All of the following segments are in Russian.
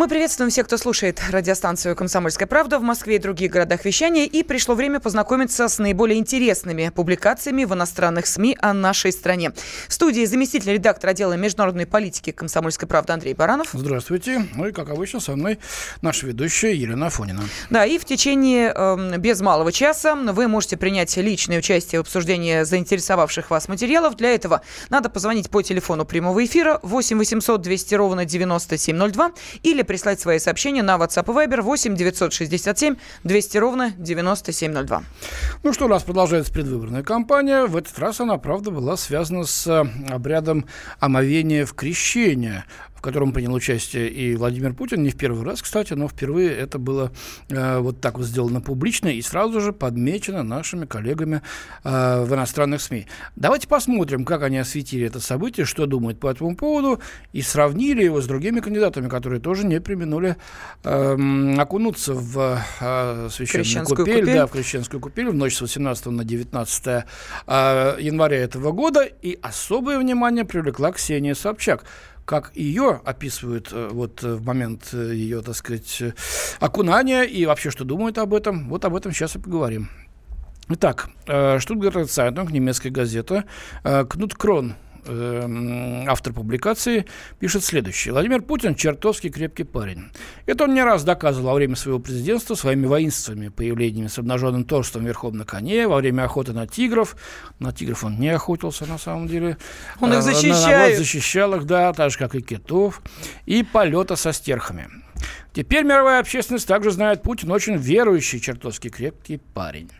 Мы приветствуем всех, кто слушает радиостанцию «Комсомольская правда» в Москве и других городах вещания. И пришло время познакомиться с наиболее интересными публикациями в иностранных СМИ о нашей стране. В студии заместитель редактора отдела международной политики «Комсомольской правды» Андрей Баранов. Здравствуйте. Ну и, как обычно, со мной наша ведущая Елена Афонина. Да, и в течение э, без малого часа вы можете принять личное участие в обсуждении заинтересовавших вас материалов. Для этого надо позвонить по телефону прямого эфира 8 800 200 ровно 9702 или прислать свои сообщения на WhatsApp и Viber 8 967 200 ровно 9702. Ну что, у нас продолжается предвыборная кампания. В этот раз она, правда, была связана с э, обрядом омовения в крещение в котором принял участие и Владимир Путин, не в первый раз, кстати, но впервые это было э, вот так вот сделано публично и сразу же подмечено нашими коллегами э, в иностранных СМИ. Давайте посмотрим, как они осветили это событие, что думают по этому поводу, и сравнили его с другими кандидатами, которые тоже не применули э, окунуться в э, священную купель, купель. Да, в крещенскую купель в ночь с 18 на 19 э, января этого года, и особое внимание привлекла Ксения Собчак как ее описывают э, вот э, в момент э, ее, так сказать, окунания и вообще, что думают об этом, вот об этом сейчас и поговорим. Итак, Штутгарт Цайтунг, немецкая газета, Кнут Крон Эм, автор публикации, пишет следующее. Владимир Путин чертовски крепкий парень. Это он не раз доказывал во время своего президентства своими воинственными появлениями с обнаженным торсом верхом на коне, во время охоты на тигров. На тигров он не охотился, на самом деле. Он их э, защищает. защищал их, да, так же, как и китов. И полета со стерхами. Теперь мировая общественность также знает Путин очень верующий, чертовски крепкий парень.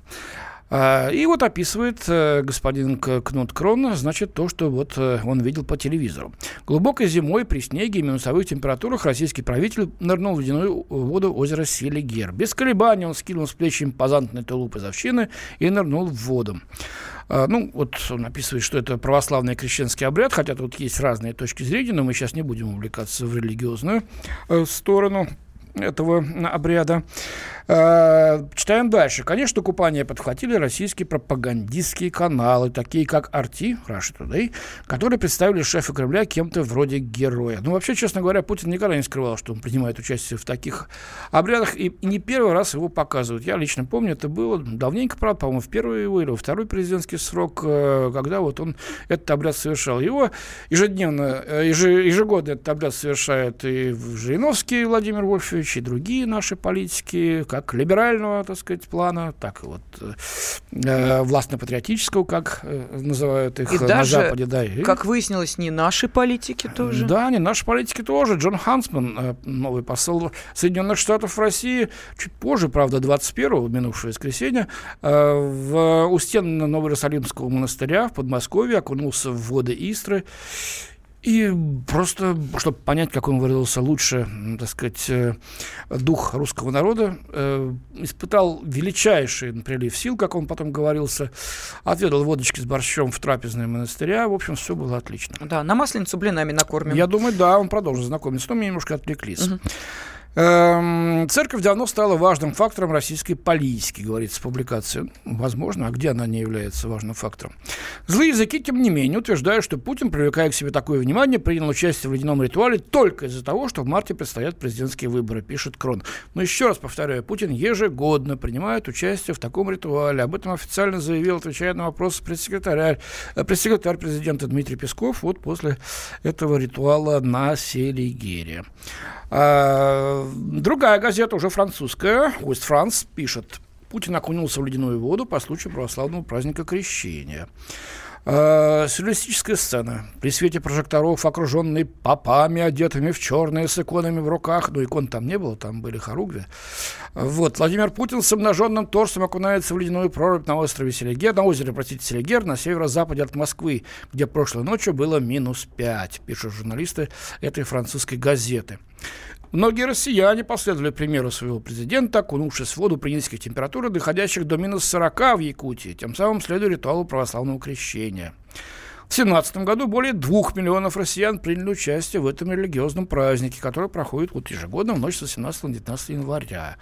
А, и вот описывает э, господин Кнут Крон, значит, то, что вот э, он видел по телевизору. Глубокой зимой при снеге и минусовых температурах российский правитель нырнул в ледяную воду озера Селигер. Без колебаний он скинул с плеч импозантный тулуп из овчины и нырнул в воду. А, ну, вот он описывает, что это православный крещенский обряд, хотя тут есть разные точки зрения, но мы сейчас не будем увлекаться в религиозную э, сторону этого обряда. Э, читаем дальше. Конечно, купание подхватили российские пропагандистские каналы, такие как Арти, Russia Today, которые представили шефа Кремля кем-то вроде героя. Ну, вообще, честно говоря, Путин никогда не скрывал, что он принимает участие в таких обрядах, и не первый раз его показывают. Я лично помню, это было давненько, правда, по-моему, в первый его или во второй президентский срок, э, когда вот он этот обряд совершал. Его ежедневно, э, ежегодно этот обряд совершает и Жириновский Владимир Вольфович, и другие наши политики, как либерального, так сказать, плана, так и вот э, властно-патриотического, как э, называют их и на даже, Западе. Да, и, как выяснилось, не наши политики тоже. Да, не наши политики тоже. Джон Хансман, э, новый посол Соединенных Штатов в России, чуть позже, правда, 21-го, минувшего воскресенья, э, в, у стен Новоиерусалимского монастыря в Подмосковье окунулся в воды Истры. И просто, чтобы понять, как он выразился лучше, так сказать, э, дух русского народа, э, испытал величайший прилив сил, как он потом говорился, отведал водочки с борщом в трапезной монастыря, в общем, все было отлично. Да, на масленицу блинами накормим. Я думаю, да, он продолжит знакомиться, но мы немножко отвлеклись. Угу. Эм, церковь давно стала важным фактором российской политики, говорится в публикации. Возможно, а где она не является важным фактором? Злые языки, тем не менее, утверждают, что Путин, привлекая к себе такое внимание, принял участие в ледяном ритуале только из-за того, что в марте предстоят президентские выборы, пишет Крон. Но еще раз повторяю, Путин ежегодно принимает участие в таком ритуале. Об этом официально заявил, отвечая на вопрос пресс-секретаря, э, пресс-секретарь президента Дмитрий Песков вот после этого ритуала на Селигере. А, другая газета, уже французская, West France, пишет, Путин окунулся в ледяную воду по случаю православного праздника Крещения. Э, сюрреалистическая сцена. При свете прожекторов, окруженный попами, одетыми в черные, с иконами в руках. Ну, икон там не было, там были хоругви. Вот. Владимир Путин с обнаженным торсом окунается в ледяную прорубь на острове Селигер, на озере, простите, Селигер, на северо-западе от Москвы, где прошлой ночью было минус 5, пишут журналисты этой французской газеты. Многие россияне последовали примеру своего президента, окунувшись в воду при низких температурах, доходящих до минус 40 в Якутии, тем самым следуя ритуалу православного крещения. В 2017 году более двух миллионов россиян приняли участие в этом религиозном празднике, который проходит вот ежегодно в ночь с 18 на 19 января.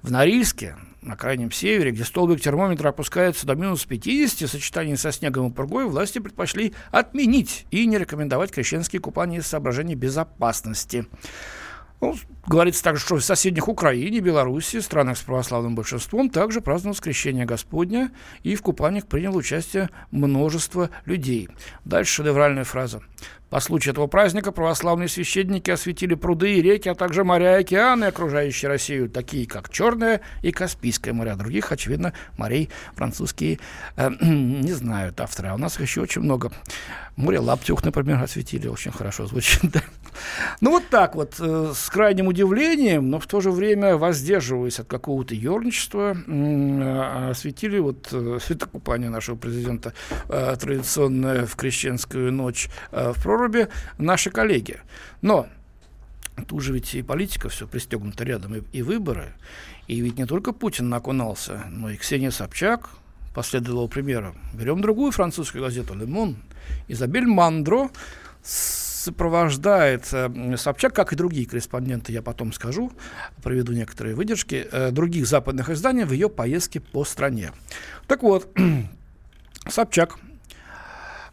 В Норильске, на крайнем севере, где столбик термометра опускается до минус 50, в сочетании со снегом и пургой, власти предпочли отменить и не рекомендовать крещенские купания из соображений безопасности. Ну, говорится также, что в соседних Украине, Беларуси, странах с православным большинством также праздновал Скрещение Господня, и в купаниях приняло участие множество людей. Дальше шедевральная фраза. По случаю этого праздника православные священники осветили пруды и реки, а также моря и океаны, окружающие Россию, такие как Черное и Каспийское моря. Других, очевидно, морей французские э, не знают авторы. А у нас еще очень много. Море Лаптюх, например, осветили. Очень хорошо звучит. Ну, вот так вот, э, с крайним удивлением, но в то же время воздерживаясь от какого-то ерничества, э, осветили вот э, светокупание нашего президента э, традиционное в крещенскую ночь э, в проруби наши коллеги. Но тут же ведь и политика все пристегнута рядом, и, и выборы. И ведь не только Путин накунался, но и Ксения Собчак последовала примеру. Берем другую французскую газету «Лемон». Изабель Мандро сопровождает Собчак, как и другие корреспонденты, я потом скажу, приведу некоторые выдержки, э, других западных изданий в ее поездке по стране. Так вот, Собчак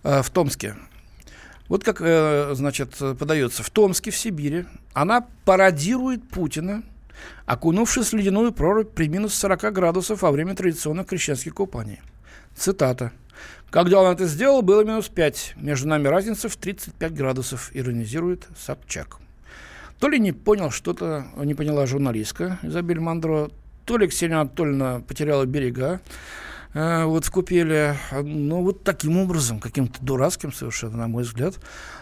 э, в Томске вот как, э, значит, подается в Томске, в Сибири, она пародирует Путина, окунувшись в ледяную прорубь при минус 40 градусов во время традиционных крещенских купаний. Цитата. Когда он это сделал, было минус 5. Между нами разница в 35 градусов, иронизирует Собчак. То ли не понял что-то, не поняла журналистка Изабель Мандро, то ли Ксения Анатольевна потеряла берега, э, вот в купеле. Но вот таким образом, каким-то дурацким совершенно, на мой взгляд,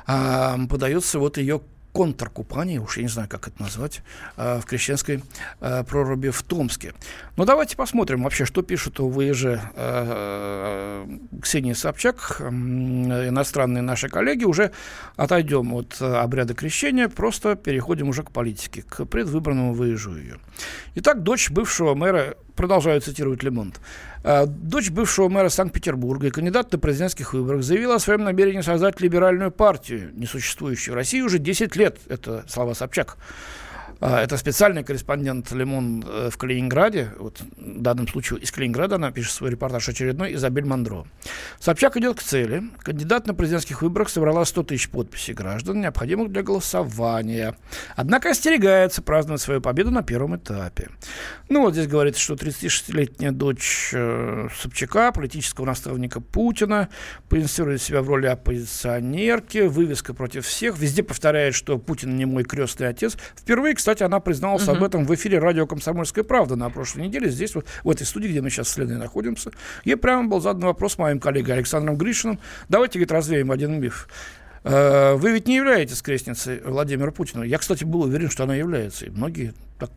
э, подается вот ее контркупание, уж я не знаю, как это назвать, э, в крещенской э, проруби в Томске. Но давайте посмотрим вообще, что пишут о ВИЖ э, Ксении Собчак, иностранные наши коллеги. Уже отойдем от обряда крещения, просто переходим уже к политике, к предвыборному выезжу ее. Итак, дочь бывшего мэра продолжаю цитировать Лемонт. «А, дочь бывшего мэра Санкт-Петербурга и кандидат на президентских выборах заявила о своем намерении создать либеральную партию, несуществующую в России уже 10 лет. Это слова Собчак. А, это специальный корреспондент Лемон э, в Калининграде. Вот, в данном случае из Калининграда она пишет свой репортаж очередной, Изабель Мандро. Собчак идет к цели. Кандидат на президентских выборах собрала 100 тысяч подписей граждан, необходимых для голосования. Однако остерегается праздновать свою победу на первом этапе. Ну, вот здесь говорится, что 36-летняя дочь э, Собчака, политического наставника Путина, позиционирует себя в роли оппозиционерки, вывеска против всех, везде повторяет, что Путин не мой крестный отец. Впервые, кстати, кстати, она призналась угу. об этом в эфире радио «Комсомольская правда» на прошлой неделе. Здесь, вот, в этой студии, где мы сейчас с Леной находимся. Ей прямо был задан вопрос моим коллегой Александром Гришиным. Давайте, говорит, развеем один миф. Э, вы ведь не являетесь крестницей Владимира Путина. Я, кстати, был уверен, что она является. И многие так...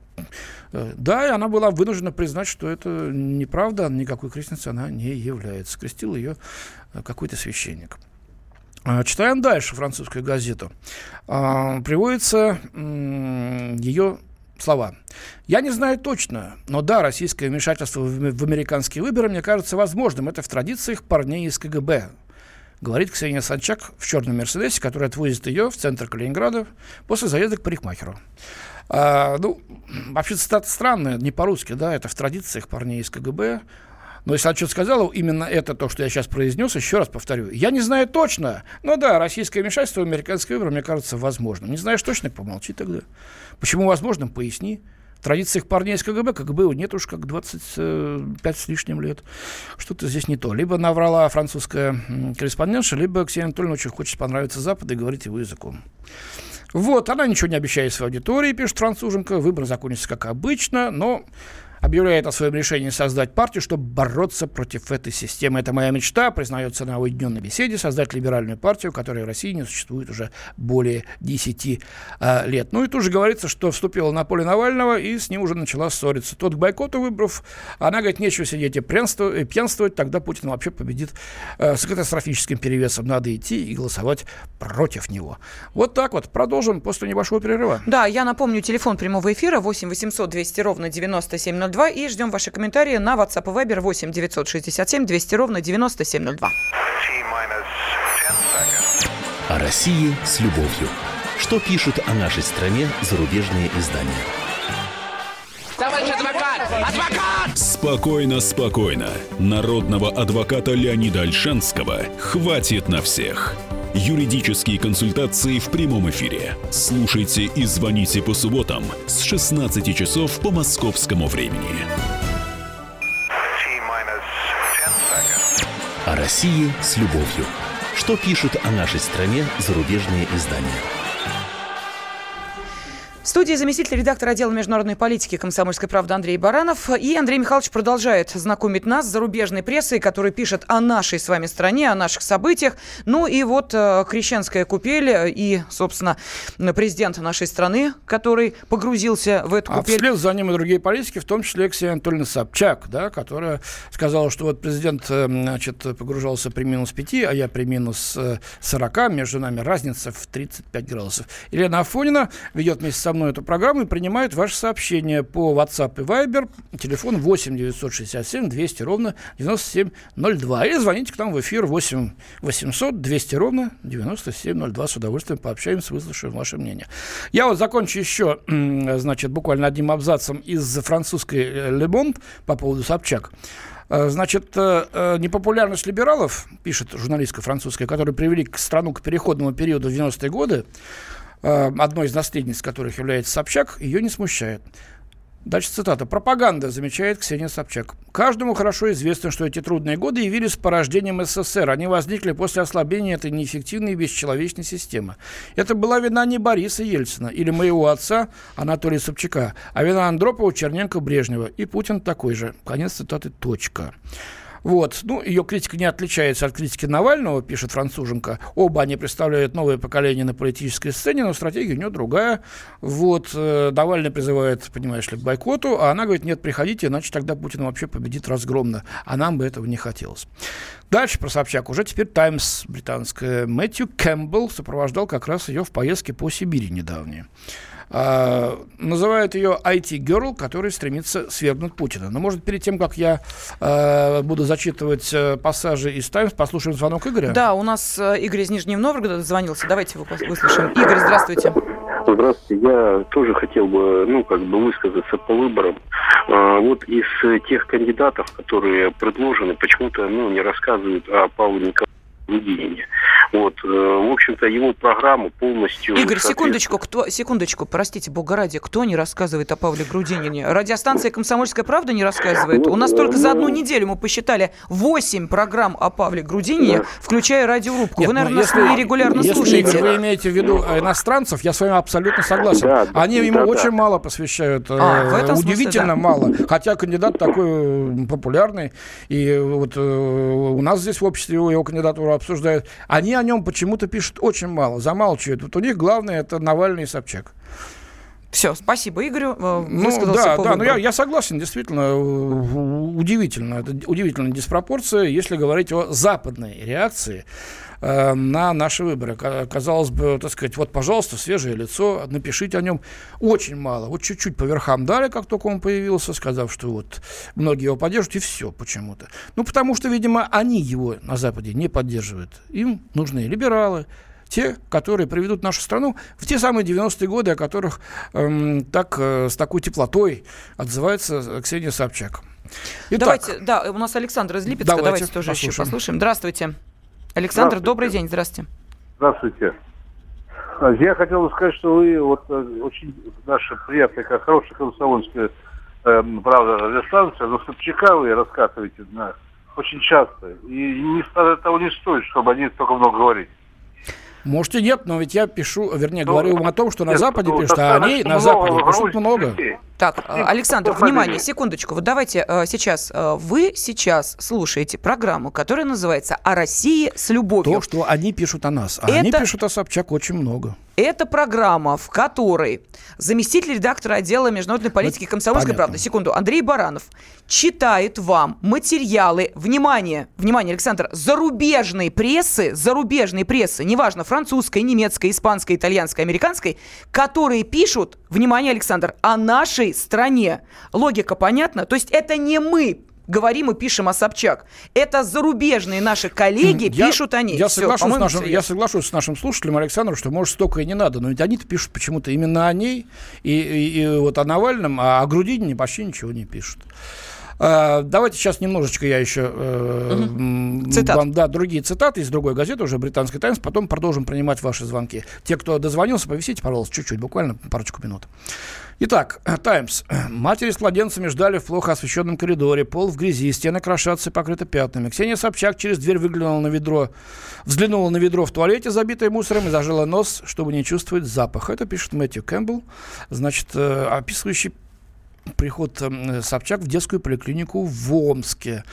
Э, да, и она была вынуждена признать, что это неправда, никакой крестницей она не является. Крестил ее э, какой-то священник. А, читаем дальше французскую газету. А, приводится ее слова. Я не знаю точно, но да, российское вмешательство в американские выборы мне кажется возможным. Это в традициях парней из КГБ. Говорит Ксения Санчак в черном Мерседесе, который отвозит ее в центр Калининграда после заезда к парикмахеру. А, ну, вообще цитата странная, не по-русски, да, это в традициях парней из КГБ. Но если что-то сказала, именно это то, что я сейчас произнес, еще раз повторю. Я не знаю точно, но да, российское вмешательство в американские выборы, мне кажется, возможным. Не знаешь точно, помолчи тогда. Почему возможным, поясни. В традициях парней из КГБ, КГБ нет уж как 25 с лишним лет. Что-то здесь не то. Либо наврала французская корреспондентша, либо Ксения Анатольевна очень хочет понравиться Западу и говорить его языком. Вот, она ничего не обещает своей аудитории, пишет француженка. Выбор закончится как обычно, но объявляет о своем решении создать партию, чтобы бороться против этой системы. Это моя мечта, признается на уединенной беседе, создать либеральную партию, которая в России не существует уже более 10 э, лет. Ну и тут же говорится, что вступила на поле Навального и с ним уже начала ссориться. Тот к бойкоту выборов, она говорит, нечего сидеть и пьянствовать, пьянствовать тогда Путин вообще победит э, с катастрофическим перевесом. Надо идти и голосовать против него. Вот так вот. Продолжим после небольшого перерыва. Да, я напомню, телефон прямого эфира 8 800 200 ровно 9702 9702 и ждем ваши комментарии на WhatsApp и Viber 8 967 200 ровно 9702. России с любовью. Что пишут о нашей стране зарубежные издания? Товарищ адвокат! Адвокат! Спокойно, спокойно. Народного адвоката Леонида Альшанского хватит на всех. Юридические консультации в прямом эфире. Слушайте и звоните по субботам с 16 часов по московскому времени. О России с любовью. Что пишут о нашей стране зарубежные издания? Студии заместитель редактора отдела международной политики комсомольской правды Андрей Баранов. И Андрей Михайлович продолжает знакомить нас с зарубежной прессой, которая пишет о нашей с вами стране, о наших событиях. Ну и вот э, крещенская купель и, собственно, президент нашей страны, который погрузился в эту А купель. вслед за ним и другие политики, в том числе Ксения Анатольевна Собчак, да, которая сказала, что вот президент э, значит, погружался при минус 5, а я при минус э, 40, между нами разница в 35 градусов. Елена Афонина ведет вместе со мной эту программу и принимает ваши сообщения по WhatsApp и Viber, телефон 8 967 200 ровно 9702. Или звоните к нам в эфир 8 800 200 ровно 9702. С удовольствием пообщаемся, выслушаем ваше мнение. Я вот закончу еще, значит, буквально одним абзацем из французской э, Le Monde по поводу Собчак. Э, Значит, э, непопулярность либералов, пишет журналистка французская, которые привели к страну к переходному периоду в 90-е годы, одной из наследниц которых является Собчак, ее не смущает. Дальше цитата. «Пропаганда», замечает Ксения Собчак. «Каждому хорошо известно, что эти трудные годы явились порождением СССР. Они возникли после ослабления этой неэффективной и бесчеловечной системы. Это была вина не Бориса Ельцина или моего отца Анатолия Собчака, а вина Андропова, Черненко, Брежнева. И Путин такой же». Конец цитаты. Точка. Вот. Ну, ее критика не отличается от критики Навального, пишет француженка. Оба они представляют новое поколение на политической сцене, но стратегия у нее другая. Вот. э, Навальный призывает, понимаешь ли, к бойкоту, а она говорит, нет, приходите, иначе тогда Путин вообще победит разгромно. А нам бы этого не хотелось. Дальше про Собчак. Уже теперь «Таймс» британская. Мэтью Кэмпбелл сопровождал как раз ее в поездке по Сибири недавней. А, называют ее IT-герл, который стремится свергнуть Путина. Но, может, перед тем, как я а, буду зачитывать а, пассажи из «Таймс», послушаем звонок Игоря? Да, у нас э, Игорь из Нижнего Новгорода дозвонился. Давайте его выслушаем. Игорь, здравствуйте. Здравствуйте. Я тоже хотел бы, ну, как бы высказаться по выборам. А, вот из э, тех кандидатов, которые предложены, почему-то, ну, не рассказывают о Павле Николаевиче Грудинине. Вот, э, в общем-то, его программу полностью... Игорь, соответствует- секундочку, кто, секундочку, простите, бога ради, кто не рассказывает о Павле Грудинине? Радиостанция «Комсомольская правда» не рассказывает? У нас только за одну неделю мы посчитали 8 программ о Павле Грудинине, включая радиорубку. Нет, Вы, ну, наверное, нас если- нерегулярно если, слушаете. Игорь, вы имеете в виду э, иностранцев, я с вами абсолютно согласен. Да, Они ему да, да. очень мало посвящают, э, А, в этом смысле, удивительно да. мало. Хотя кандидат такой э, популярный, и вот э, у нас здесь в обществе его, его обсуждают. Они о нем почему-то пишут очень мало, замалчивают. Вот у них главное это Навальный и Собчак. Все, спасибо Игорю. э, Ну, да, да, ну я, я согласен, действительно, э, удивительно, это удивительная диспропорция, если говорить о западной реакции э, на наши выборы. Ка- Казалось бы, так сказать, вот, пожалуйста, свежее лицо, напишите о нем. Очень мало. Вот чуть-чуть по верхам дали, как только он появился, сказав, что вот многие его поддерживают, и все почему-то. Ну, потому что, видимо, они его на Западе не поддерживают. Им нужны либералы, те, которые приведут нашу страну в те самые 90-е годы, о которых эм, так, э, с такой теплотой отзывается Ксения Собчак. Итак, Давайте, да, у нас Александр из Липецка, Давайте давайте, тоже еще послушаем. послушаем. Здравствуйте. Александр, Здравствуйте. добрый день, здрасте. Здравствуйте. А, Я хотел бы сказать, что вы вот э, очень наша приятная, как хорошая комсомольская эм, правда радиостанция, но Собчака вы раскатываете на очень часто. И не, того не стоит, чтобы они столько много говорить. можете нет, но ведь я пишу, вернее, говорю вам о том, что на Нет, Западе ну, пишут, а они на Западе пишут много. людей. Так, э, Александр, внимание, секундочку. Вот давайте э, сейчас, э, вы сейчас слушаете программу, которая называется «О России с любовью». То, что они пишут о нас. А они Это- пишут о Собчак очень много. Это программа, в которой заместитель редактора отдела международной политики комсомольской понятно. правды, секунду, Андрей Баранов читает вам материалы, внимание, внимание, Александр, зарубежной прессы, зарубежной прессы, неважно, французской, немецкой, испанской, итальянской, американской, которые пишут, внимание, Александр, о нашей стране. Логика понятна? То есть это не мы говорим и пишем о Собчак. Это зарубежные наши коллеги я, пишут о ней. Я, Всё, соглашусь с нашим, я соглашусь с нашим слушателем Александром, что, может, столько и не надо. Но ведь они-то пишут почему-то именно о ней и, и- и вот о Навальном, а о Грудинине почти ничего не пишут. А, давайте сейчас немножечко я еще Цитат. вам да, другие цитаты из другой газеты, уже британской Таймс, потом продолжим принимать ваши звонки. Те, кто дозвонился, повисите, пожалуйста, чуть-чуть, буквально парочку минут. Итак, Таймс. Матери с младенцами ждали в плохо освещенном коридоре. Пол в грязи, стены крошатся и покрыты пятнами. Ксения Собчак через дверь выглянула на ведро, взглянула на ведро в туалете, забитое мусором, и зажила нос, чтобы не чувствовать запах. Это пишет Мэтью Кэмпбелл, значит, э, описывающий приход э, Собчак в детскую поликлинику в Омске.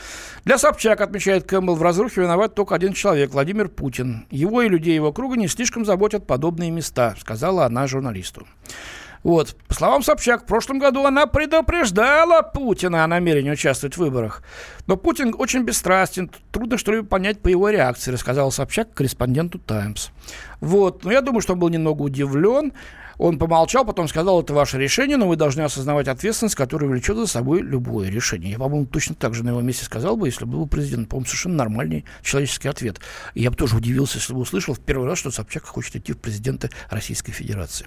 Для Собчак, отмечает Кэмпбелл, в разрухе виноват только один человек, Владимир Путин. Его и людей его круга не слишком заботят подобные места, сказала она журналисту. Вот. По словам Собчак, в прошлом году она предупреждала Путина о намерении участвовать в выборах. Но Путин очень бесстрастен. Трудно что-либо понять по его реакции, рассказал Собчак корреспонденту «Таймс». Вот. Но я думаю, что он был немного удивлен. Он помолчал, потом сказал, это ваше решение, но вы должны осознавать ответственность, которая влечет за собой любое решение. Я, по-моему, точно так же на его месте сказал бы, если бы был президент. По-моему, совершенно нормальный человеческий ответ. И я бы тоже удивился, если бы услышал в первый раз, что Собчак хочет идти в президенты Российской Федерации.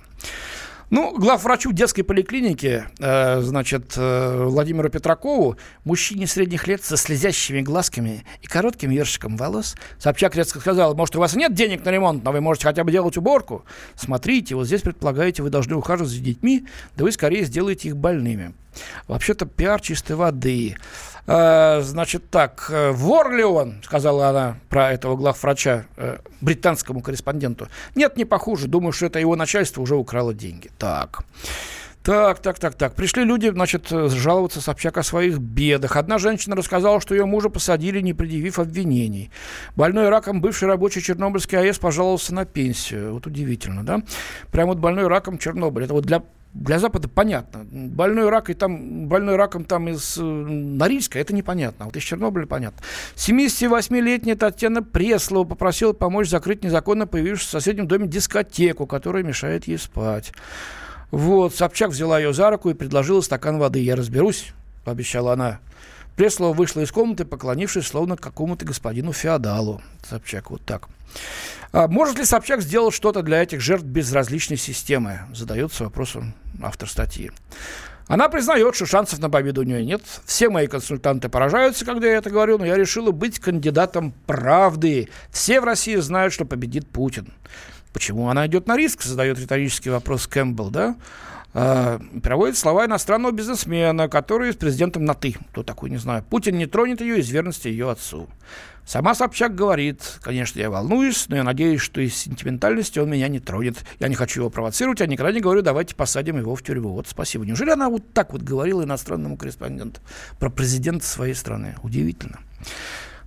Ну, главврачу детской поликлиники, э, значит, э, Владимиру Петракову, мужчине средних лет со слезящими глазками и коротким ершиком волос, Собчак резко сказал, может, у вас нет денег на ремонт, но вы можете хотя бы делать уборку? Смотрите, вот здесь предполагаете, вы должны ухаживать за детьми, да вы скорее сделаете их больными. Вообще-то пиар чистой воды. Э, значит так, э, вор ли он, сказала она про этого главврача э, британскому корреспонденту. Нет, не похуже. Думаю, что это его начальство уже украло деньги. Так. Так, так, так, так. Пришли люди, значит, э, жаловаться Собчак о своих бедах. Одна женщина рассказала, что ее мужа посадили, не предъявив обвинений. Больной раком бывший рабочий Чернобыльской АЭС пожаловался на пенсию. Вот удивительно, да? Прям вот больной раком Чернобыль. Это вот для для Запада понятно. Больной, рак, и там, больной раком там из э, Норильска, это непонятно. А вот из Чернобыля понятно. 78-летняя Татьяна Преслова попросила помочь закрыть незаконно появившуюся в соседнем доме дискотеку, которая мешает ей спать. Вот, Собчак взяла ее за руку и предложила стакан воды. «Я разберусь», — пообещала она. Преслова вышла из комнаты, поклонившись, словно какому-то господину феодалу. Собчак, вот так. А может ли Собчак сделать что-то для этих жертв безразличной системы? Задается вопросом автор статьи. Она признает, что шансов на победу у нее нет. Все мои консультанты поражаются, когда я это говорю, но я решила быть кандидатом правды. Все в России знают, что победит Путин. Почему она идет на риск, задает риторический вопрос Кэмпбелл, да? А, Проводит слова иностранного бизнесмена, который с президентом на «ты». Кто такой, не знаю. Путин не тронет ее из верности ее отцу. Сама Собчак говорит, конечно, я волнуюсь, но я надеюсь, что из сентиментальности он меня не тронет. Я не хочу его провоцировать, я никогда не говорю, давайте посадим его в тюрьму. Вот спасибо. Неужели она вот так вот говорила иностранному корреспонденту про президента своей страны? Удивительно.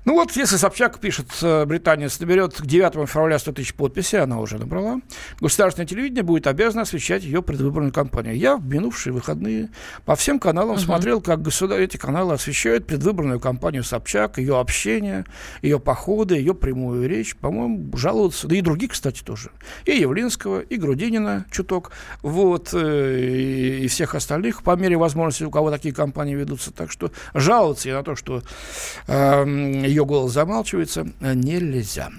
Ну вот, если Собчак пишет, э, Британия наберет к 9 февраля 100 тысяч подписей, она уже набрала, государственное телевидение будет обязано освещать ее предвыборную кампанию. Я в минувшие выходные по всем каналам смотрел, как государ... эти каналы освещают предвыборную кампанию Собчак, ее общение, ее походы, ее прямую речь. По-моему, жалуются, да и другие, кстати, тоже. И Явлинского, и Грудинина чуток, вот, э, и и всех остальных, по мере возможности, у кого такие кампании ведутся. Так что жаловаться я на то, что э, ее голос замалчивается, э, нельзя.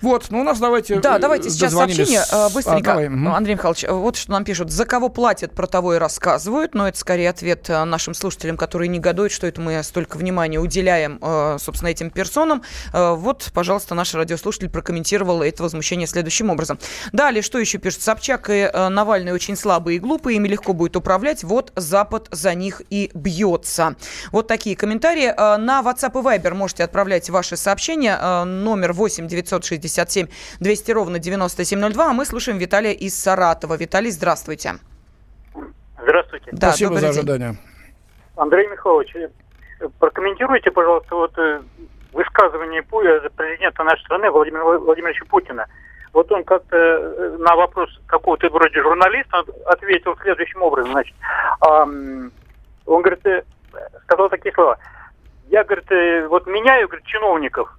Вот, ну у нас давайте... Да, э, давайте сейчас сообщение э, А, быстренько. давай, мгм. Андрей Михайлович, вот что нам пишут. За кого платят, про того и рассказывают. Но это скорее ответ нашим слушателям, которые негодуют, что это мы столько внимания уделяем, собственно, этим персонам. Вот, пожалуйста, наш радиослушатель прокомментировал это возмущение следующим образом. Далее, что еще пишут? Собчак и Навальный очень слабые и глупые, ими легко будет управлять. Вот Запад за них и бьется. Вот такие комментарии. На WhatsApp и Viber можете отправлять ваши сообщения. Э, Номер 8 967 200 ровно 9702. А мы слушаем Виталия из Саратова. Виталий, здравствуйте. Здравствуйте. Да, Спасибо за добрый день. ожидание. Андрей Михайлович, э, прокомментируйте, пожалуйста, вот э, высказывание президента нашей страны Владимира Владимировича Путина. Вот он как-то на вопрос какого-то вроде журналиста ответил следующим образом. Значит, он говорит, сказал такие слова. Я, говорит, э, вот меняю, говорит, чиновников,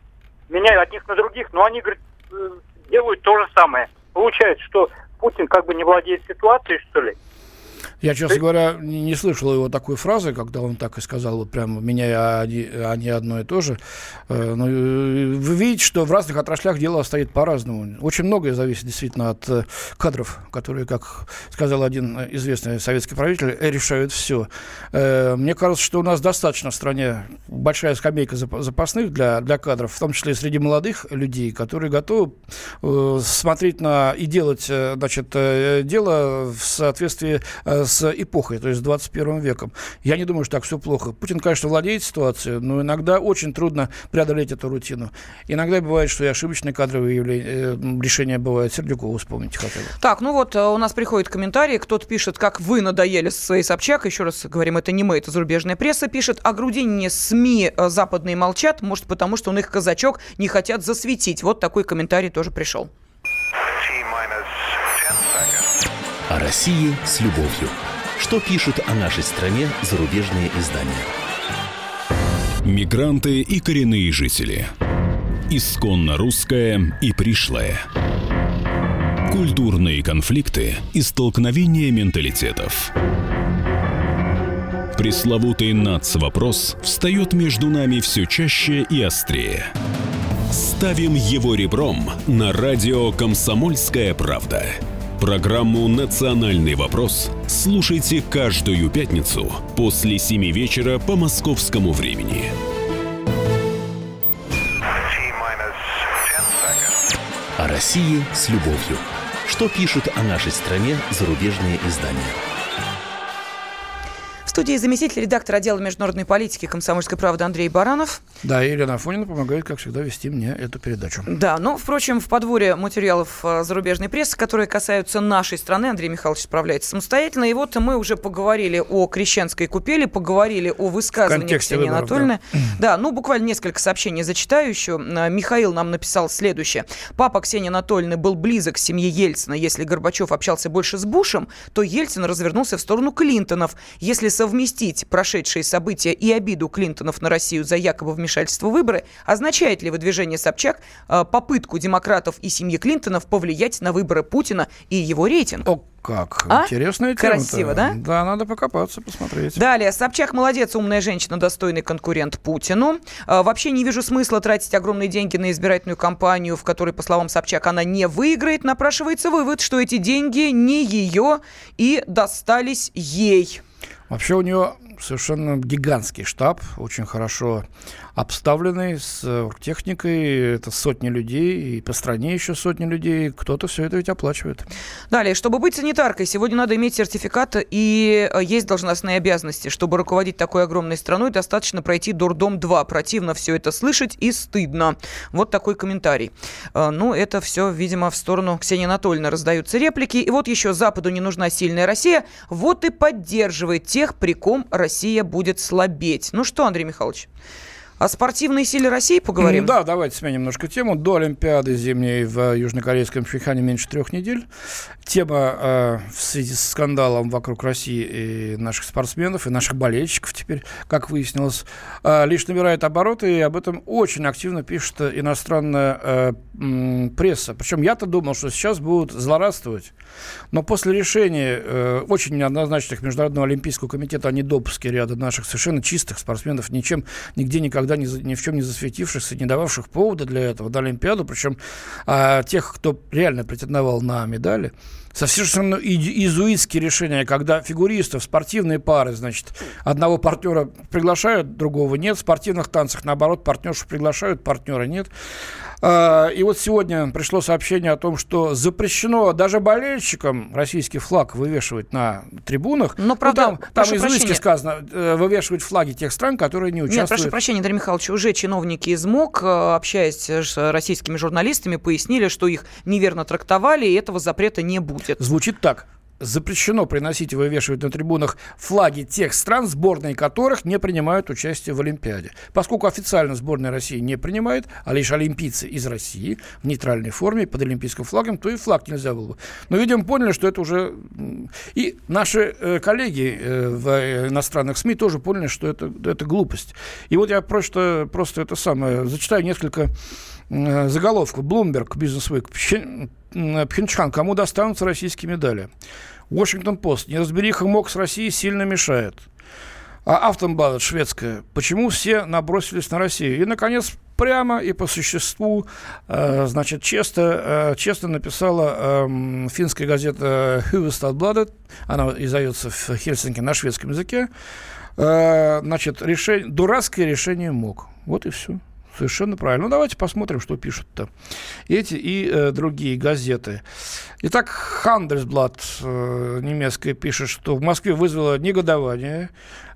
меняю одних на других, но они, говорит, э, делают то же самое. Получается, что Путин как бы не владеет ситуацией, что ли? Я, честно говоря, не, не слышал его такой фразы, когда он так и сказал, вот прямо меня, они, они одно и то же. Э, но э, вы видите, что в разных отраслях дело стоит по-разному. Очень многое зависит действительно от э, кадров, которые, как сказал один известный советский правитель, решают все. Мне кажется, что у нас достаточно в стране большая скамейка запасных для, для кадров, в том числе и среди молодых людей, которые готовы смотреть на и делать значит, дело в соответствии с с эпохой, то есть с 21 веком. Я не думаю, что так все плохо. Путин, конечно, владеет ситуацией, но иногда очень трудно преодолеть эту рутину. Иногда бывает, что и ошибочные кадровые явления, э, решения бывают. Сердюкова вспомните хотя бы. Так, ну вот э, у нас приходит комментарий, кто-то пишет, как вы надоели со своей Собчак. Еще раз говорим, это не мы, это зарубежная пресса пишет. О Грудинине СМИ э, западные молчат, может потому, что он их казачок не хотят засветить. Вот такой комментарий тоже пришел. О России с любовью. Что пишут о нашей стране зарубежные издания? Мигранты и коренные жители. Исконно русская и пришлая. Культурные конфликты и столкновения менталитетов. Пресловутый НАЦ-вопрос встает между нами все чаще и острее. Ставим его ребром на радио «Комсомольская правда». Программу «Национальный вопрос» слушайте каждую пятницу после 7 вечера по московскому времени. О России с любовью. Что пишут о нашей стране зарубежные издания? Студии заместитель редактора отдела международной политики комсомольской правды Андрей Баранов. Да, и Елена Афонина помогает, как всегда, вести мне эту передачу. Да, ну, впрочем, в подворе материалов э, зарубежной прессы, которые касаются нашей страны, Андрей Михайлович справляется самостоятельно. И вот мы уже поговорили о крещенской купели, поговорили о высказывании Ксении выборов, Анатольевны. Да. да, ну, буквально несколько сообщений зачитаю еще. Э, Михаил нам написал следующее. Папа Ксении Анатольевны был близок к семье Ельцина. Если Горбачев общался больше с Бушем, то Ельцин развернулся в сторону Клинтонов. Если со совместить прошедшие события и обиду Клинтонов на Россию за якобы вмешательство в выборы, означает ли выдвижение Собчак э, попытку демократов и семьи Клинтонов повлиять на выборы Путина и его рейтинг? О, как? А? Интересная тема. Красиво, да? Да, надо покопаться, посмотреть. Далее. Собчак молодец, умная женщина, достойный конкурент Путину. А, вообще не вижу смысла тратить огромные деньги на избирательную кампанию, в которой, по словам Собчак, она не выиграет. Напрашивается вывод, что эти деньги не ее и достались ей. Вообще у нее совершенно гигантский штаб, очень хорошо обставленный с техникой. Это сотни людей, и по стране еще сотни людей. Кто-то все это ведь оплачивает. Далее, чтобы быть санитаркой, сегодня надо иметь сертификат и э, есть должностные обязанности. Чтобы руководить такой огромной страной, достаточно пройти Дурдом-2. Противно все это слышать и стыдно. Вот такой комментарий. Э, ну, это все, видимо, в сторону Ксении Анатольевны раздаются реплики. И вот еще Западу не нужна сильная Россия. Вот и поддерживает тех, при ком Россия будет слабеть. Ну что, Андрей Михайлович? О спортивной силе России поговорим? Да, давайте сменим немножко тему. До Олимпиады зимней в южнокорейском Пхенчхане меньше трех недель. Тема э, в связи с скандалом вокруг России и наших спортсменов, и наших болельщиков теперь, как выяснилось, э, лишь набирает обороты, и об этом очень активно пишет иностранная э, пресса. Причем я-то думал, что сейчас будут злорадствовать. Но после решения э, очень неоднозначных Международного олимпийского комитета о недопуске ряда наших совершенно чистых спортсменов, ничем, нигде никогда никогда ни, ни в чем не засветившихся, не дававших повода для этого на Олимпиаду, причем а, тех, кто реально претендовал на медали, совершенно изуитские решения, когда фигуристов, спортивные пары, значит, одного партнера приглашают, другого нет, в спортивных танцах, наоборот, партнершу приглашают, партнера нет. А, и вот сегодня пришло сообщение о том, что запрещено даже болельщикам российский флаг вывешивать на трибунах. Но, правда, ну, там, там из сказано, э, вывешивать флаги тех стран, которые не участвуют. Нет, прошу прощения, Андрей Михайлович, уже чиновники из МОК, э, общаясь с российскими журналистами, пояснили, что их неверно трактовали, и этого запрета не будет. Звучит так запрещено приносить и вывешивать на трибунах флаги тех стран, сборные которых не принимают участие в Олимпиаде. Поскольку официально сборная России не принимает, а лишь олимпийцы из России в нейтральной форме под олимпийским флагом, то и флаг нельзя было бы. Но, видимо, поняли, что это уже... И наши э, коллеги э, в иностранных СМИ тоже поняли, что это, это глупость. И вот я просто, просто это самое... Зачитаю несколько заголовков. Bloomberg, Business Week. Пхенчхан, кому достанутся российские медали? Washington-Post. Неразбериха МОК с Россией сильно мешает. А Автомбладет шведская. Почему все набросились на Россию? И, наконец, прямо и по существу, э, значит, честно, э, честно написала э, финская газета Huvudstadsbladet, она издается в Хельсинки на шведском языке, э, значит, решение, дурацкое решение МОК. Вот и все. Совершенно правильно. Ну, давайте посмотрим, что пишут-то эти и э, другие газеты. Итак, Хандельсблат э, немецкая пишет, что в Москве вызвало негодование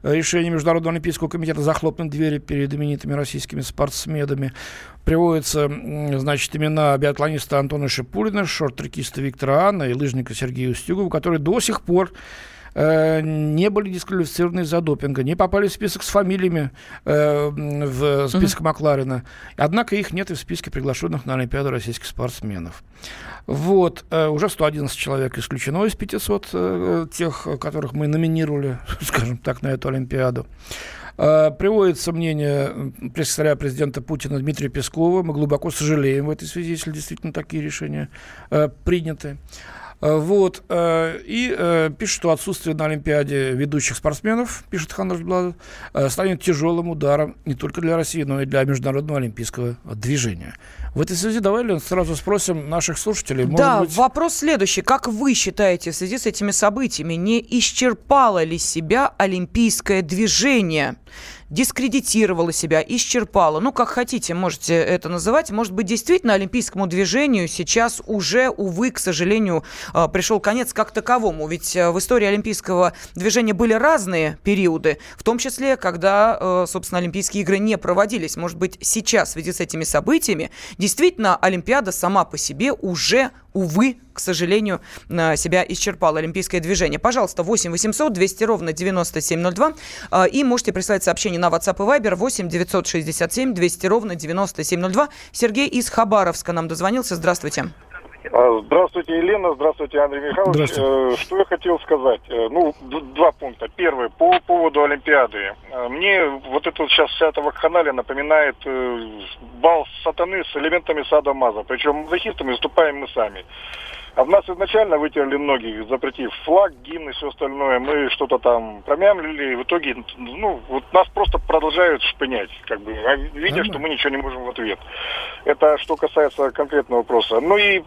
решение Международного олимпийского комитета захлопнуть двери перед именитыми российскими спортсменами. Приводятся, значит, имена биатлониста Антона Шипулина, шорт-трекиста Виктора Анна и лыжника Сергея Устюгова, которые до сих пор Э, не были дисквалифицированы за допинга, не попали в список с фамилиями э, в список mm-hmm. Макларена. Однако их нет и в списке приглашенных на Олимпиаду российских спортсменов. Вот, э, уже 111 человек исключено из 500 э, тех, которых мы номинировали, скажем так, на эту Олимпиаду. Э, приводится мнение пресс-секретаря президента Путина Дмитрия Пескова. Мы глубоко сожалеем в этой связи, если действительно такие решения э, приняты. Э, вот. Э, и э, пишет, что отсутствие на Олимпиаде ведущих спортсменов, пишет Хандерсблад, станет тяжелым ударом не только для России, но и для международного олимпийского движения. В этой связи давай, сразу спросим наших слушателей. да, быть... вопрос следующий. Как вы считаете в связи с этими событиями, не исчерпало ли себя олимпийское движение? Дискредитировала себя, исчерпала. Ну, как хотите, можете это называть. Может быть, действительно, олимпийскому движению сейчас уже, увы, к сожалению, а, пришел конец как таковому. Ведь а, в истории олимпийского движения были разные периоды, в том числе, когда, а, собственно, Олимпийские игры не проводились. Может быть, сейчас в связи с этими событиями действительно Олимпиада сама по себе уже увы, к сожалению, себя исчерпало олимпийское движение. Пожалуйста, 8 800 200 ровно 9702. А, и можете присылать сообщение на WhatsApp и Viber 8 967 200 ровно 9702. Сергей из Хабаровска нам дозвонился. Здравствуйте. А, здравствуйте, Елена. Здравствуйте, Андрей Михайлович. Здравствуйте. Э, что я хотел сказать? Э, ну, два пункта. Первый, по поводу Олимпиады. Э, мне вот это вот сейчас вся эта вакханалия напоминает бал сатаны с элементами сада Маза. Причем мазохистами выступаем мы сами. А в нас изначально вытерли многих, запретив флаг, гимн и все остальное. Мы что-то там промямлили, в итоге, ну, вот нас просто продолжают шпынять, как бы, а видя, что мы ничего не можем в ответ. Это что касается конкретного вопроса. Ну и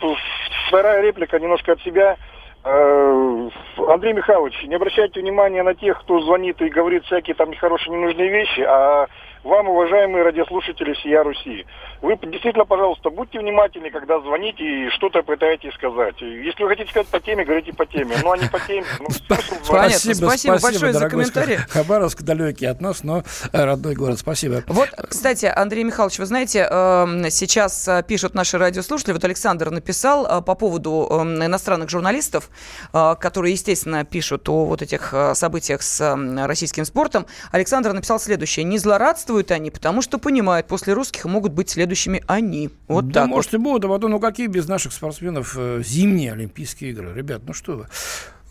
вторая реплика немножко от себя. Э, Андрей Михайлович, не обращайте внимания на тех, кто звонит и говорит всякие там нехорошие, ненужные вещи, а вам, уважаемые радиослушатели всея Руси. Вы действительно, пожалуйста, будьте внимательны, когда звоните и что-то пытаетесь сказать. Если вы хотите сказать по теме, говорите по теме. Ну, а не по теме. Ну, спасибо, спасибо, спасибо большое за комментарий. Хабаровск далекий от нас, но э, родной город. Спасибо. Вот, кстати, Андрей Михайлович, вы знаете, эм, сейчас э, пишут наши радиослушатели, вот Александр написал э, по поводу эм, иностранных журналистов, которые, естественно, пишут о вот этих событиях с эм, российским спортом. Александр написал следующее. Не злорадство Действуют они, потому что понимают, после русских могут быть следующими они. Вот да, так может вот. и будут, а потом, ну какие без наших спортсменов э, зимние Олимпийские игры? Ребят, ну что вы.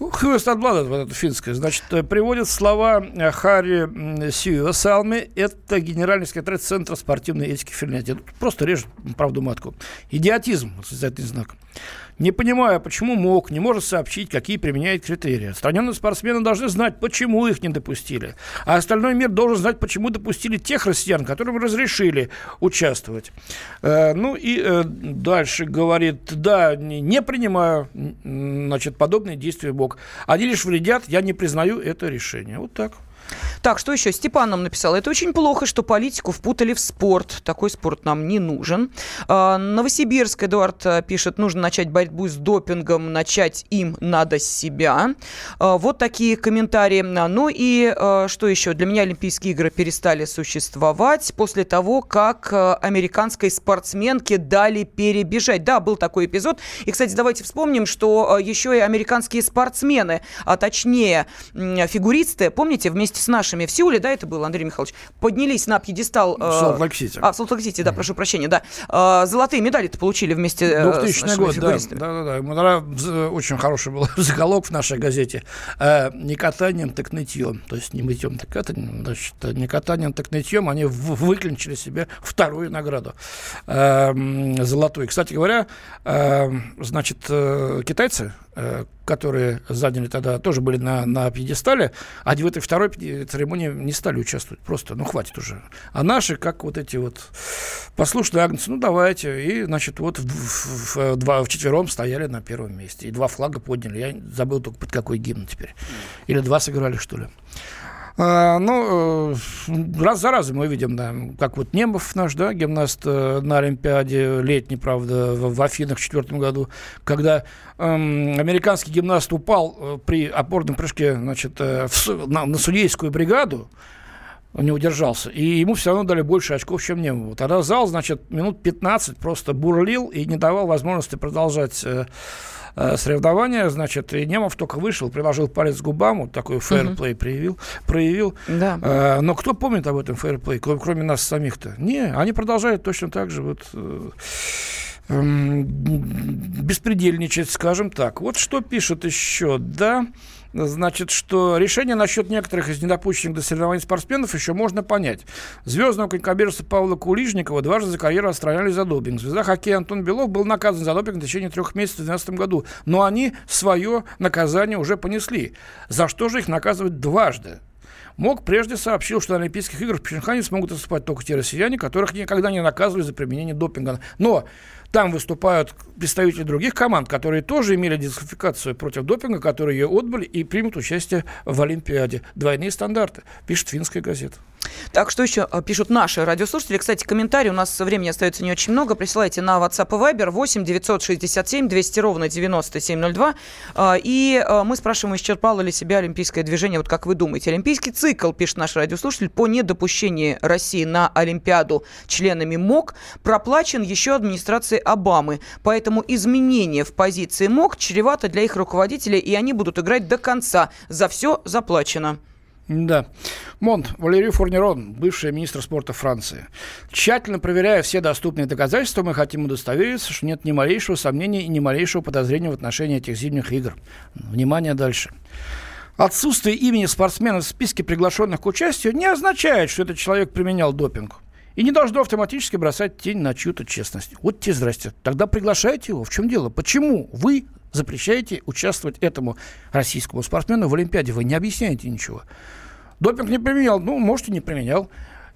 Хвостоблада, вот это финское, значит, э, приводит слова э, Харри Сью Салми, это генеральный секретарь Центра спортивной этики Финляндии. Просто режет правду матку. Идиотизм, восклицательный знак. Не понимаю, почему МОК не может сообщить, какие применяет критерии. Отстраненные спортсмены должны знать, почему их не допустили. А остальной мир должен знать, почему допустили тех россиян, которым разрешили участвовать. Э, ну и дальше говорит, да, не, не принимаю значит, подобные действия МОК. Они лишь вредят, я не признаю это решение. Вот так. Так, что еще? Степан нам написал. Это очень плохо, что политику впутали в спорт. Такой спорт нам не нужен. А, Новосибирск, Эдуард а, пишет, нужно начать борьбу с допингом, начать им надо с себя. А, вот такие комментарии. Ну и что еще? Для меня Олимпийские игры перестали существовать после того, как американской спортсменке дали перебежать. Да, был такой эпизод. И, кстати, давайте вспомним, что еще и американские спортсмены, а точнее фигуристы, помните, вместе с нашими в Сеуле, да, это было, Андрей Михайлович, поднялись на пьедестал... Э, Солт-Лейк-Сити. А, в Солт-Лейк-Сити, да, прошу прощения, да. Э, золотые медали-то получили вместе 2000 э, год, да, да, да, да. Очень хороший был заголовок в нашей газете. Э, не катанием, так нытьем. То есть не мытьем, так катанием. Значит, не катанием, так нытьем. Они выклинчили себе вторую награду. Э, золотую. Кстати говоря, э, значит, э, китайцы э, которые заняли тогда, тоже были на, на пьедестале, они в этой второй церемонии не стали участвовать. Просто, ну, хватит уже. А наши, как вот эти вот послушные агнцы, ну, давайте. И, значит, вот в, в, в, два, в четвером стояли на первом месте. И два флага подняли. Я забыл только под какой гимн теперь. Или два сыграли, что ли. А, ну, э, раз за разом мы видим, да, как вот Немов наш, да, гимнаст э, на Олимпиаде летний, правда, в, Афинах в четвертом году, когда эм, американский гимнаст упал э, при опорном прыжке, значит, в, на, на судейскую бригаду, он не удержался. И ему все равно дали больше очков, чем Немову. Тогда зал, значит, минут 15 просто бурлил и не давал возможности продолжать э, соревнования, значит, и Немов только вышел, приложил палец к губам, вот такой фэрплей проявил, проявил. Да. Э, но кто помнит об этом фэрплей, кроме, кроме нас самих-то? Не, они продолжают точно так же вот... Э, эм, беспредельничать, скажем так. Вот что пишут еще, да, значит, что решение насчет некоторых из недопущенных до соревнований спортсменов еще можно понять. Звездного конькобежца Павла Кулижникова дважды за карьеру отстраняли за допинг. Звезда хоккея Антон Белов был наказан за допинг в течение трех месяцев в 2012 году. Но они свое наказание уже понесли. За что же их наказывать дважды? МОК прежде сообщил, что на Олимпийских играх в Пхенчхане смогут выступать только те россияне, которых никогда не наказывали за применение допинга. Но там выступают представители других команд, которые тоже имели дисквалификацию против допинга, которые ее отбыли и примут участие в Олимпиаде. Двойные стандарты, пишет финская газета. Так, что еще а, пишут наши радиослушатели? Кстати, комментарии у нас времени остается не очень много. Присылайте на WhatsApp и Viber 8 967 200 ровно 9702. А, и а, мы спрашиваем, исчерпало ли себя олимпийское движение. Вот как вы думаете? Олимпийский цикл, пишет наш радиослушатель, по недопущению России на Олимпиаду членами МОК проплачен еще администрацией Обамы. Поэтому изменение в позиции МОК чревато для их руководителей, и они будут играть до конца. За все заплачено. Да. Монт, Валерий Фурнерон, бывший министр спорта Франции. Тщательно проверяя все доступные доказательства, мы хотим удостовериться, что нет ни малейшего сомнения и ни малейшего подозрения в отношении этих зимних игр. Внимание дальше. Отсутствие имени спортсмена в списке приглашенных к участию не означает, что этот человек применял допинг. И не должно автоматически бросать тень на чью-то честность. Вот те здрасте. Тогда приглашайте его. В чем дело? Почему вы запрещаете участвовать этому российскому спортсмену в Олимпиаде? Вы не объясняете ничего. Допинг не применял, ну, может, и не применял.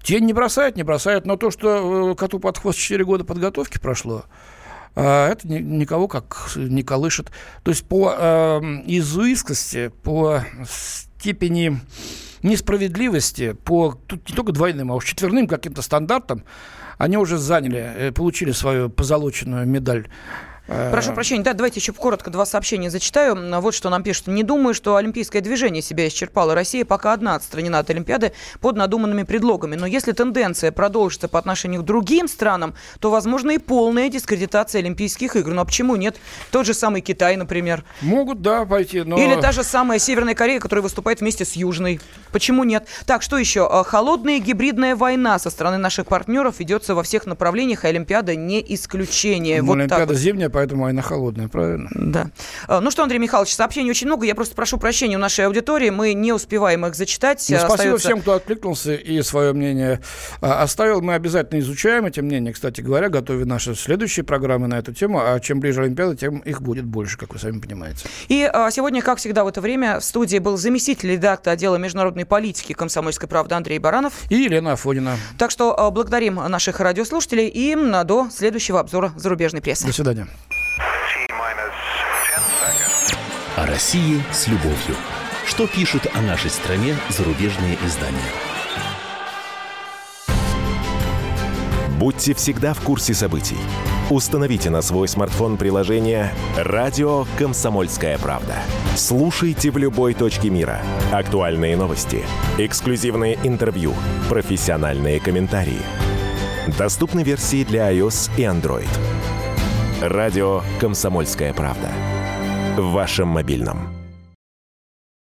Тень не бросает, не бросает, но то, что э, коту под хвост 4 года подготовки прошло, это никого как не колышет. То есть по э, изуискости, по степени несправедливости, по тут не только двойным, а уж четверным каким-то стандартам, они уже заняли, э, получили свою позолоченную медаль Прошу прощения, да, давайте еще коротко два сообщения зачитаю. Вот что нам пишут. Не думаю, что олимпийское движение себя исчерпало. Россия пока одна отстранена от Олимпиады под надуманными предлогами. Но если тенденция продолжится по отношению к другим странам, то, возможно, и полная дискредитация Олимпийских игр. Ну а почему нет? Тот же самый Китай, например. Могут, да, пойти, но... Или та же самая Северная Корея, которая выступает вместе с Южной. Почему нет? Так, что еще? Э, холодная гибридная война со стороны наших партнеров ведется во всех направлениях, и Олимпиада не исключение. Ну, вот Олимпиада вот. зимняя, поэтому она холодная, правильно? Да. А, ну что, Андрей Михайлович, сообщений очень много. Я просто прошу прощения у нашей аудитории. Мы не успеваем их зачитать. Ну, спасибо Остается... всем, кто откликнулся и свое мнение а, оставил. Мы обязательно изучаем эти мнения. Кстати говоря, готовим наши следующие программы на эту тему. А чем ближе Олимпиада, тем их будет больше, как вы сами понимаете. И а, сегодня, как всегда в это время, в студии был заместитель редактора отдела международной политики комсомольской правды Андрей Баранов. И Елена Афонина. Так что благодарим наших радиослушателей и до следующего обзора зарубежной прессы. До свидания. России с любовью. Что пишут о нашей стране зарубежные издания? Будьте всегда в курсе событий. Установите на свой смартфон приложение «Радио Комсомольская правда». Слушайте в любой точке мира. Актуальные новости, эксклюзивные интервью, профессиональные комментарии. Доступны версии для iOS и Android. Радио «Комсомольская правда» в вашем мобильном.